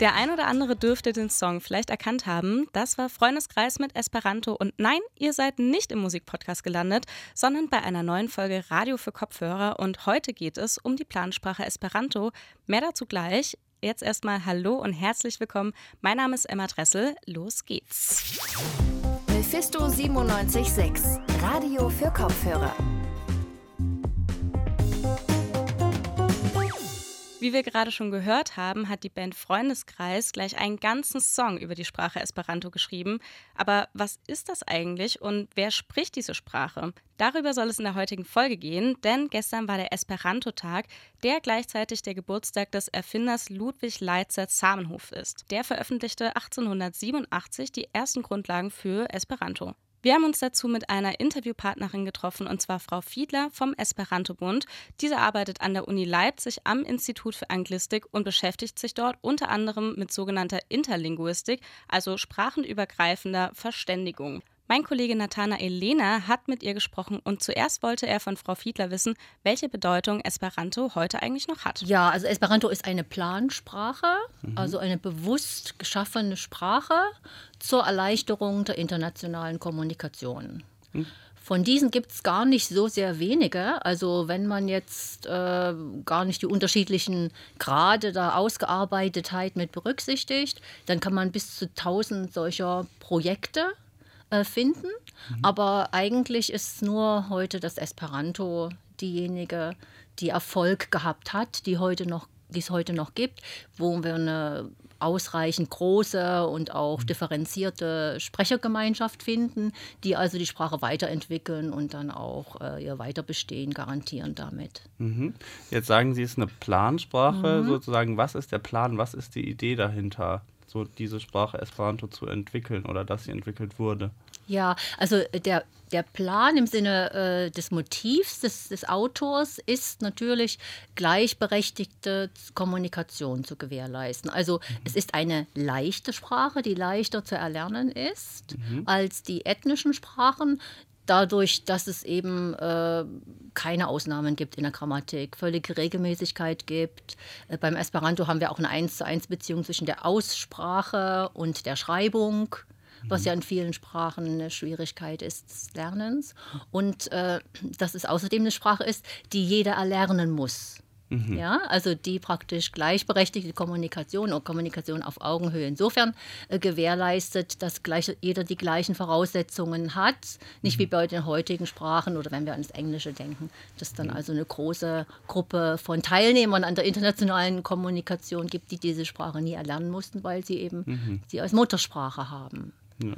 Der ein oder andere dürfte den Song vielleicht erkannt haben. Das war Freundeskreis mit Esperanto. Und nein, ihr seid nicht im Musikpodcast gelandet, sondern bei einer neuen Folge Radio für Kopfhörer. Und heute geht es um die Plansprache Esperanto. Mehr dazu gleich. Jetzt erstmal Hallo und herzlich willkommen. Mein Name ist Emma Dressel. Los geht's. Mephisto 97.6, Radio für Kopfhörer. Wie wir gerade schon gehört haben, hat die Band Freundeskreis gleich einen ganzen Song über die Sprache Esperanto geschrieben. Aber was ist das eigentlich und wer spricht diese Sprache? Darüber soll es in der heutigen Folge gehen, denn gestern war der Esperanto-Tag, der gleichzeitig der Geburtstag des Erfinders Ludwig Leitzer Zamenhof ist. Der veröffentlichte 1887 die ersten Grundlagen für Esperanto. Wir haben uns dazu mit einer Interviewpartnerin getroffen, und zwar Frau Fiedler vom Esperanto-Bund. Diese arbeitet an der Uni Leipzig am Institut für Anglistik und beschäftigt sich dort unter anderem mit sogenannter Interlinguistik, also sprachenübergreifender Verständigung. Mein Kollege Nathanael Lehner hat mit ihr gesprochen und zuerst wollte er von Frau Fiedler wissen, welche Bedeutung Esperanto heute eigentlich noch hat. Ja, also Esperanto ist eine Plansprache, mhm. also eine bewusst geschaffene Sprache zur Erleichterung der internationalen Kommunikation. Mhm. Von diesen gibt es gar nicht so sehr wenige. Also wenn man jetzt äh, gar nicht die unterschiedlichen Grade der Ausgearbeitetheit mit berücksichtigt, dann kann man bis zu 1000 solcher Projekte äh, finden. Mhm. Aber eigentlich ist nur heute das Esperanto diejenige, die Erfolg gehabt hat, die heute noch die es heute noch gibt, wo wir eine ausreichend große und auch mhm. differenzierte Sprechergemeinschaft finden, die also die Sprache weiterentwickeln und dann auch äh, ihr Weiterbestehen garantieren damit. Mhm. Jetzt sagen Sie, es ist eine Plansprache, mhm. sozusagen. Was ist der Plan, was ist die Idee dahinter? So diese Sprache Esperanto zu entwickeln oder dass sie entwickelt wurde? Ja, also der, der Plan im Sinne äh, des Motivs des, des Autors ist natürlich gleichberechtigte Kommunikation zu gewährleisten. Also mhm. es ist eine leichte Sprache, die leichter zu erlernen ist mhm. als die ethnischen Sprachen, dadurch, dass es eben äh, keine Ausnahmen gibt in der Grammatik, völlige Regelmäßigkeit gibt. Äh, beim Esperanto haben wir auch eine 1 zu 1 Beziehung zwischen der Aussprache und der Schreibung, was ja in vielen Sprachen eine Schwierigkeit ist des Lernens. Und äh, dass es außerdem eine Sprache ist, die jeder erlernen muss. Mhm. Ja, also die praktisch gleichberechtigte Kommunikation oder Kommunikation auf Augenhöhe insofern äh, gewährleistet, dass gleich, jeder die gleichen Voraussetzungen hat. Nicht mhm. wie bei den heutigen Sprachen oder wenn wir ans Englische denken, dass dann mhm. also eine große Gruppe von Teilnehmern an der internationalen Kommunikation gibt, die diese Sprache nie erlernen mussten, weil sie eben mhm. sie als Muttersprache haben. Ja.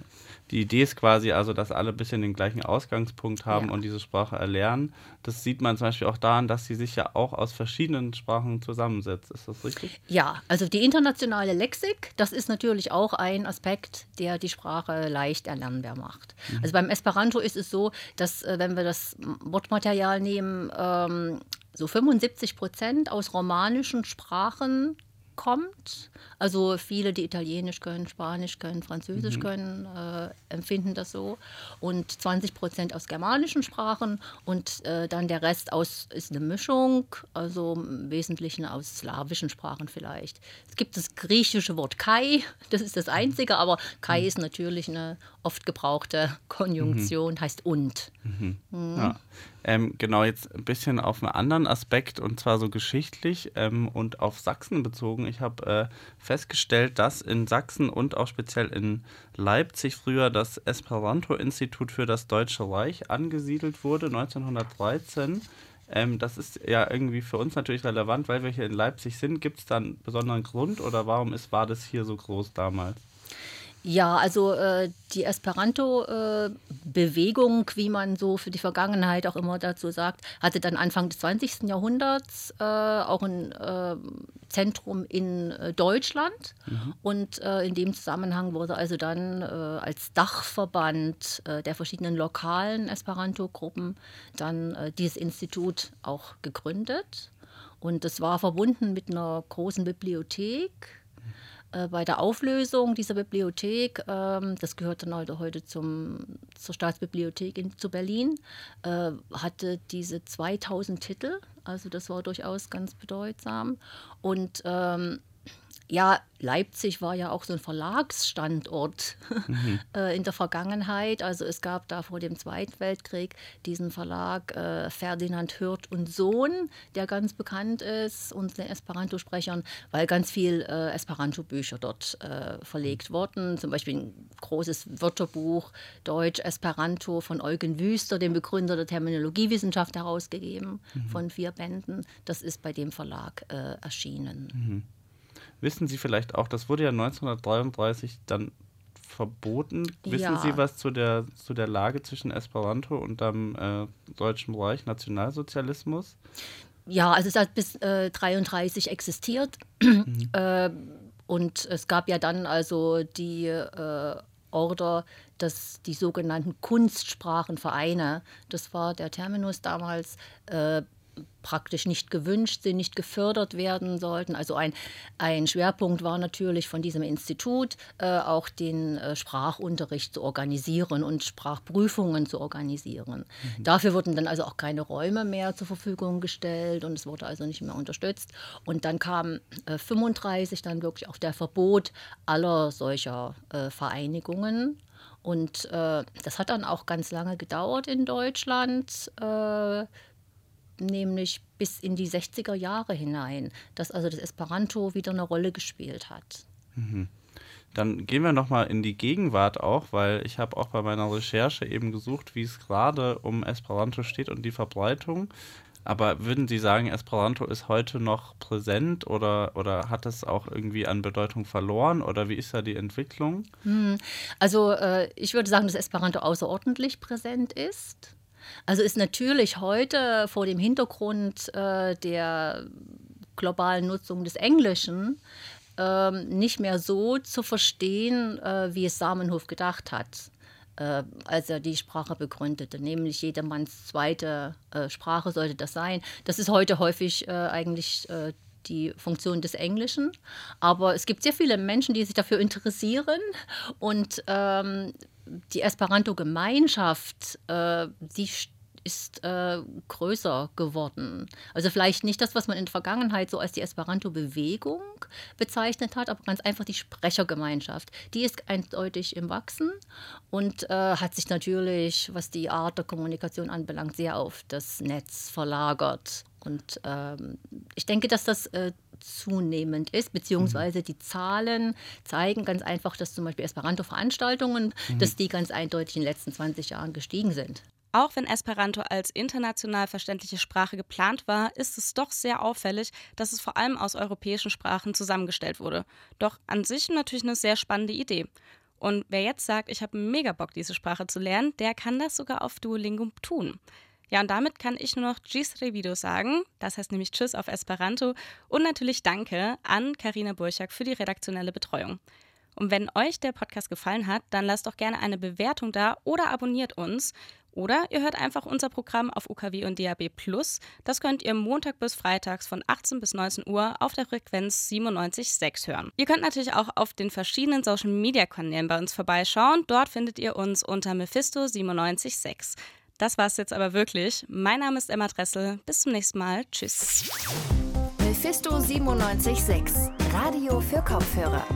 Die Idee ist quasi also, dass alle ein bisschen den gleichen Ausgangspunkt haben ja. und diese Sprache erlernen. Das sieht man zum Beispiel auch daran, dass sie sich ja auch aus verschiedenen Sprachen zusammensetzt. Ist das richtig? Ja, also die internationale Lexik, das ist natürlich auch ein Aspekt, der die Sprache leicht erlernbar macht. Mhm. Also beim Esperanto ist es so, dass äh, wenn wir das Wortmaterial nehmen, ähm, so 75 Prozent aus romanischen Sprachen kommt. Also viele, die Italienisch können, Spanisch können, Französisch mhm. können, äh, empfinden das so. Und 20 Prozent aus germanischen Sprachen und äh, dann der Rest aus ist eine Mischung, also im Wesentlichen aus slawischen Sprachen vielleicht. Es gibt das griechische Wort Kai, das ist das einzige, aber Kai mhm. ist natürlich eine oft gebrauchte Konjunktion, mhm. heißt und. Mhm. Mhm. Ja. Ähm, genau, jetzt ein bisschen auf einen anderen Aspekt und zwar so geschichtlich ähm, und auf Sachsen bezogen. Ich habe äh, festgestellt, dass in Sachsen und auch speziell in Leipzig früher das Esperanto-Institut für das Deutsche Reich angesiedelt wurde, 1913. Ähm, das ist ja irgendwie für uns natürlich relevant, weil wir hier in Leipzig sind. Gibt es da einen besonderen Grund oder warum ist, war das hier so groß damals? Ja, also äh, die Esperanto-Bewegung, äh, wie man so für die Vergangenheit auch immer dazu sagt, hatte dann Anfang des 20. Jahrhunderts äh, auch ein äh, Zentrum in äh, Deutschland. Mhm. Und äh, in dem Zusammenhang wurde also dann als Dachverband der verschiedenen lokalen Esperanto-Gruppen dann dieses Institut auch gegründet. Und das war verbunden mit einer großen Bibliothek äh, bei der Auflösung dieser Bibliothek, ähm, das gehört dann also heute zum, zur Staatsbibliothek in, zu Berlin, äh, hatte diese 2000 Titel, also das war durchaus ganz bedeutsam. Und ähm, ja, Leipzig war ja auch so ein Verlagsstandort mhm. äh, in der Vergangenheit. Also es gab da vor dem Zweiten Weltkrieg diesen Verlag äh, Ferdinand Hürth und Sohn, der ganz bekannt ist und den Esperanto-Sprechern, weil ganz viel äh, Esperanto-Bücher dort äh, verlegt wurden. Zum Beispiel ein großes Wörterbuch Deutsch Esperanto von Eugen Wüster, dem Begründer der Terminologiewissenschaft, herausgegeben mhm. von vier Bänden. Das ist bei dem Verlag äh, erschienen. Mhm. Wissen Sie vielleicht auch, das wurde ja 1933 dann verboten. Wissen ja. Sie was zu der, zu der Lage zwischen Esperanto und dem äh, Deutschen Reich, Nationalsozialismus? Ja, also es hat bis 1933 äh, existiert. Mhm. Äh, und es gab ja dann also die äh, Order, dass die sogenannten Kunstsprachenvereine, das war der Terminus damals, äh, praktisch nicht gewünscht sind, nicht gefördert werden sollten. Also ein, ein Schwerpunkt war natürlich von diesem Institut äh, auch den äh, Sprachunterricht zu organisieren und Sprachprüfungen zu organisieren. Mhm. Dafür wurden dann also auch keine Räume mehr zur Verfügung gestellt und es wurde also nicht mehr unterstützt. Und dann kam äh, 35 dann wirklich auch der Verbot aller solcher äh, Vereinigungen. Und äh, das hat dann auch ganz lange gedauert in Deutschland äh, nämlich bis in die 60er Jahre hinein, dass also das Esperanto wieder eine Rolle gespielt hat. Mhm. Dann gehen wir nochmal in die Gegenwart auch, weil ich habe auch bei meiner Recherche eben gesucht, wie es gerade um Esperanto steht und die Verbreitung. Aber würden Sie sagen, Esperanto ist heute noch präsent oder, oder hat es auch irgendwie an Bedeutung verloren oder wie ist da die Entwicklung? Hm. Also äh, ich würde sagen, dass Esperanto außerordentlich präsent ist. Also ist natürlich heute vor dem Hintergrund äh, der globalen Nutzung des Englischen äh, nicht mehr so zu verstehen, äh, wie es Samenhof gedacht hat äh, als er die Sprache begründete, nämlich jedermanns zweite äh, Sprache sollte das sein. Das ist heute häufig äh, eigentlich die Funktion des Englischen. Aber es gibt sehr viele Menschen, die sich dafür interessieren und ähm, die Esperanto-Gemeinschaft, äh, die ist äh, größer geworden. Also vielleicht nicht das, was man in der Vergangenheit so als die Esperanto-Bewegung bezeichnet hat, aber ganz einfach die Sprechergemeinschaft. Die ist eindeutig im Wachsen und äh, hat sich natürlich, was die Art der Kommunikation anbelangt, sehr auf das Netz verlagert. Und ähm, ich denke, dass das äh, zunehmend ist, beziehungsweise mhm. die Zahlen zeigen ganz einfach, dass zum Beispiel Esperanto-Veranstaltungen, mhm. dass die ganz eindeutig in den letzten 20 Jahren gestiegen sind. Auch wenn Esperanto als international verständliche Sprache geplant war, ist es doch sehr auffällig, dass es vor allem aus europäischen Sprachen zusammengestellt wurde. Doch an sich natürlich eine sehr spannende Idee. Und wer jetzt sagt, ich habe mega Bock, diese Sprache zu lernen, der kann das sogar auf Duolingo tun. Ja, und damit kann ich nur noch Gis Revido sagen. Das heißt nämlich Tschüss auf Esperanto. Und natürlich Danke an Karina Burchak für die redaktionelle Betreuung. Und wenn euch der Podcast gefallen hat, dann lasst doch gerne eine Bewertung da oder abonniert uns. Oder ihr hört einfach unser Programm auf UKW und DAB Plus. Das könnt ihr Montag bis Freitags von 18 bis 19 Uhr auf der Frequenz 97.6 hören. Ihr könnt natürlich auch auf den verschiedenen Social Media Kanälen bei uns vorbeischauen. Dort findet ihr uns unter Mephisto 97.6. Das war's jetzt aber wirklich. Mein Name ist Emma Dressel. Bis zum nächsten Mal. Tschüss. Mephisto 97.6, Radio für Kopfhörer.